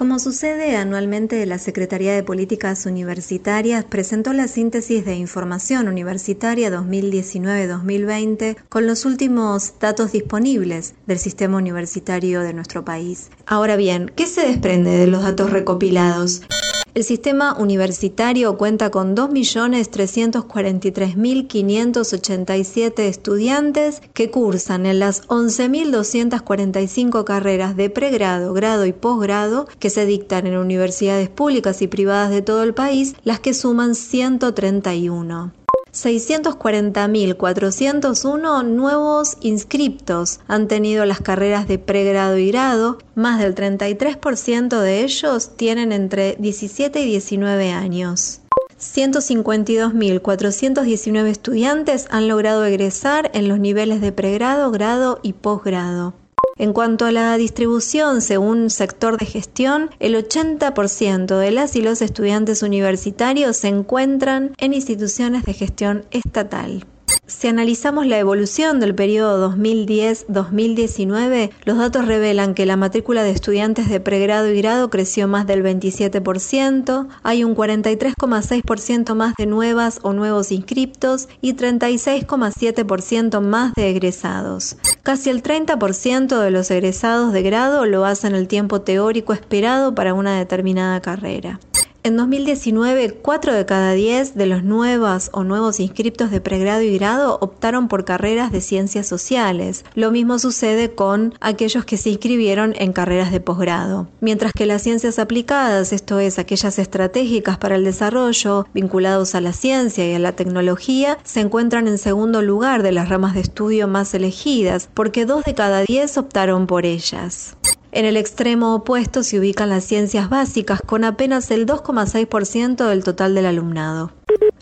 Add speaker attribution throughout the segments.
Speaker 1: Como sucede anualmente, la Secretaría de Políticas Universitarias presentó la síntesis de información universitaria 2019-2020 con los últimos datos disponibles del sistema universitario de nuestro país. Ahora bien, ¿qué se desprende de los datos recopilados? El sistema universitario cuenta con 2.343.587 estudiantes que cursan en las 11.245 carreras de pregrado, grado y posgrado que se dictan en universidades públicas y privadas de todo el país, las que suman 131. 640.401 nuevos inscriptos han tenido las carreras de pregrado y grado, más del 33% de ellos tienen entre 17 y 19 años. 152.419 estudiantes han logrado egresar en los niveles de pregrado, grado y posgrado. En cuanto a la distribución según sector de gestión, el 80% de las y los estudiantes universitarios se encuentran en instituciones de gestión estatal. Si analizamos la evolución del periodo 2010-2019, los datos revelan que la matrícula de estudiantes de pregrado y grado creció más del 27%, hay un 43,6% más de nuevas o nuevos inscriptos y 36,7% más de egresados. Casi el 30% de los egresados de grado lo hacen el tiempo teórico esperado para una determinada carrera. En 2019, 4 de cada 10 de los nuevas o nuevos inscriptos de pregrado y grado optaron por carreras de ciencias sociales. Lo mismo sucede con aquellos que se inscribieron en carreras de posgrado. Mientras que las ciencias aplicadas, esto es, aquellas estratégicas para el desarrollo, vinculados a la ciencia y a la tecnología, se encuentran en segundo lugar de las ramas de estudio más elegidas, porque 2 de cada 10 optaron por ellas. En el extremo opuesto se ubican las ciencias básicas con apenas el 2,6% del total del alumnado.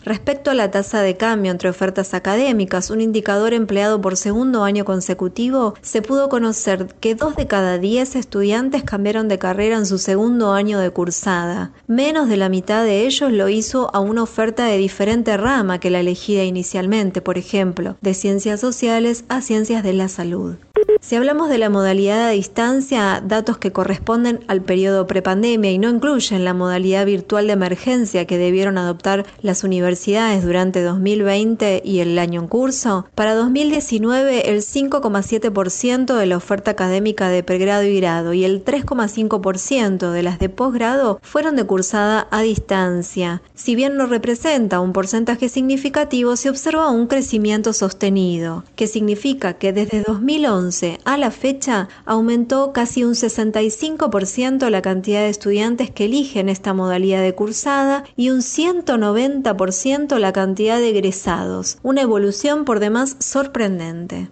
Speaker 1: Respecto a la tasa de cambio entre ofertas académicas, un indicador empleado por segundo año consecutivo, se pudo conocer que dos de cada diez estudiantes cambiaron de carrera en su segundo año de cursada. Menos de la mitad de ellos lo hizo a una oferta de diferente rama que la elegida inicialmente, por ejemplo, de ciencias sociales a ciencias de la salud. Si hablamos de la modalidad a distancia, datos que corresponden al periodo prepandemia y no incluyen la modalidad virtual de emergencia que debieron adoptar las universidades durante 2020 y el año en curso, para 2019 el 5,7% de la oferta académica de pregrado y grado y el 3,5% de las de posgrado fueron de cursada a distancia. Si bien no representa un porcentaje significativo, se observa un crecimiento sostenido, que significa que desde 2011 a la fecha aumentó casi un 65% la cantidad de estudiantes que eligen esta modalidad de cursada y un 190% la cantidad de egresados, una evolución por demás sorprendente.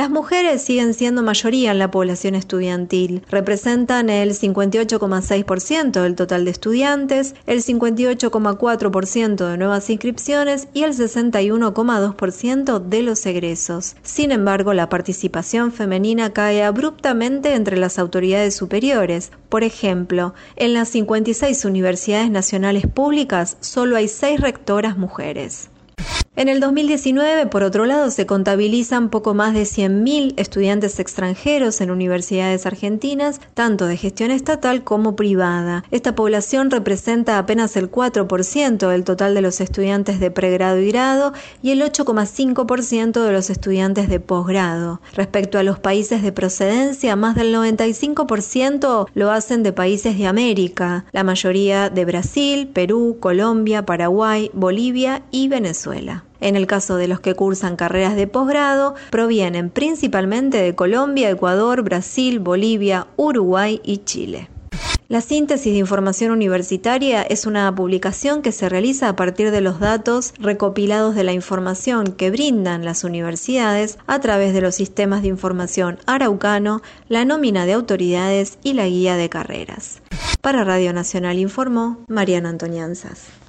Speaker 1: Las mujeres siguen siendo mayoría en la población estudiantil, representan el 58,6% del total de estudiantes, el 58,4% de nuevas inscripciones y el 61,2% de los egresos. Sin embargo, la participación femenina cae abruptamente entre las autoridades superiores. Por ejemplo, en las 56 universidades nacionales públicas solo hay 6 rectoras mujeres. En el 2019, por otro lado, se contabilizan poco más de 100.000 estudiantes extranjeros en universidades argentinas, tanto de gestión estatal como privada. Esta población representa apenas el 4% del total de los estudiantes de pregrado y grado y el 8,5% de los estudiantes de posgrado. Respecto a los países de procedencia, más del 95% lo hacen de países de América, la mayoría de Brasil, Perú, Colombia, Paraguay, Bolivia y Venezuela. En el caso de los que cursan carreras de posgrado, provienen principalmente de Colombia, Ecuador, Brasil, Bolivia, Uruguay y Chile. La síntesis de información universitaria es una publicación que se realiza a partir de los datos recopilados de la información que brindan las universidades a través de los sistemas de información araucano, la nómina de autoridades y la guía de carreras. Para Radio Nacional informó Mariana Antonianzas.